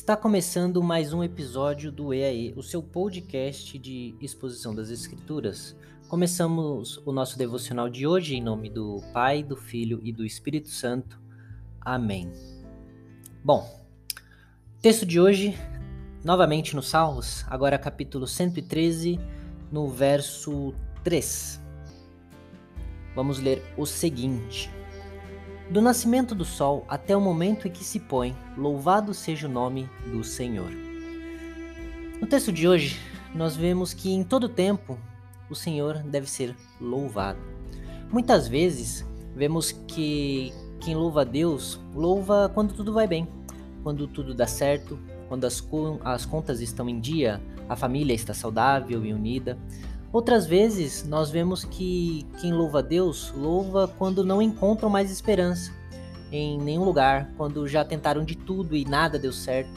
Está começando mais um episódio do EAE, o seu podcast de exposição das Escrituras. Começamos o nosso devocional de hoje em nome do Pai, do Filho e do Espírito Santo. Amém. Bom, texto de hoje, novamente nos Salmos, agora capítulo 113, no verso 3. Vamos ler o seguinte. Do nascimento do sol até o momento em que se põe, louvado seja o nome do Senhor. No texto de hoje, nós vemos que em todo tempo o Senhor deve ser louvado. Muitas vezes vemos que quem louva a Deus louva quando tudo vai bem, quando tudo dá certo, quando as, as contas estão em dia, a família está saudável e unida. Outras vezes, nós vemos que quem louva a Deus louva quando não encontram mais esperança em nenhum lugar, quando já tentaram de tudo e nada deu certo,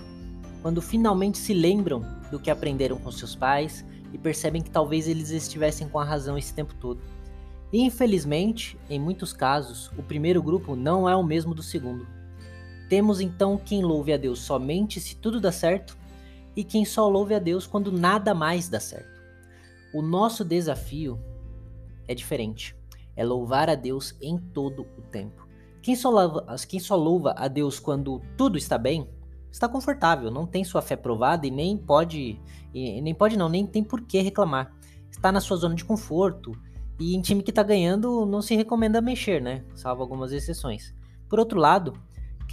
quando finalmente se lembram do que aprenderam com seus pais e percebem que talvez eles estivessem com a razão esse tempo todo. E infelizmente, em muitos casos, o primeiro grupo não é o mesmo do segundo. Temos então quem louve a Deus somente se tudo dá certo e quem só louve a Deus quando nada mais dá certo. O nosso desafio é diferente. É louvar a Deus em todo o tempo. Quem só, louva, quem só louva a Deus quando tudo está bem, está confortável, não tem sua fé provada e nem pode, e nem pode não, nem tem por que reclamar. Está na sua zona de conforto e em time que está ganhando não se recomenda mexer, né? Salvo algumas exceções. Por outro lado,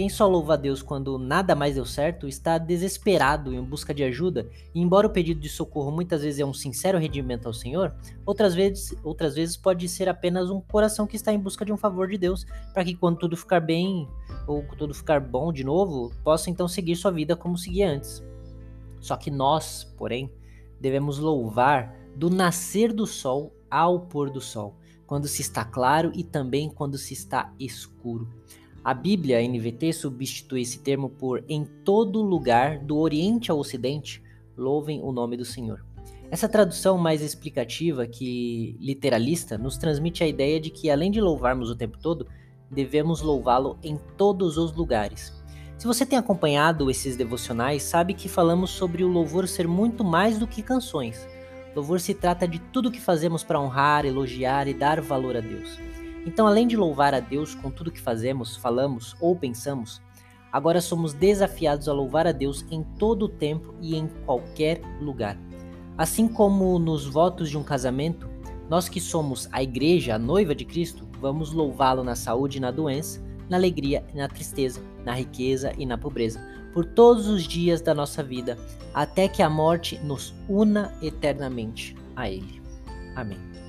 quem só louva a Deus quando nada mais deu certo está desesperado em busca de ajuda, e embora o pedido de socorro muitas vezes é um sincero redimento ao Senhor, outras vezes, outras vezes pode ser apenas um coração que está em busca de um favor de Deus, para que quando tudo ficar bem ou tudo ficar bom de novo, possa então seguir sua vida como seguia antes. Só que nós, porém, devemos louvar do nascer do sol ao pôr do sol, quando se está claro e também quando se está escuro. A Bíblia, NVT, substitui esse termo por em todo lugar, do Oriente ao Ocidente, louvem o nome do Senhor. Essa tradução mais explicativa que literalista nos transmite a ideia de que, além de louvarmos o tempo todo, devemos louvá-lo em todos os lugares. Se você tem acompanhado esses devocionais, sabe que falamos sobre o louvor ser muito mais do que canções. Louvor se trata de tudo que fazemos para honrar, elogiar e dar valor a Deus. Então, além de louvar a Deus com tudo que fazemos, falamos ou pensamos, agora somos desafiados a louvar a Deus em todo o tempo e em qualquer lugar. Assim como nos votos de um casamento, nós que somos a igreja, a noiva de Cristo, vamos louvá-lo na saúde e na doença, na alegria e na tristeza, na riqueza e na pobreza, por todos os dias da nossa vida, até que a morte nos una eternamente a Ele. Amém.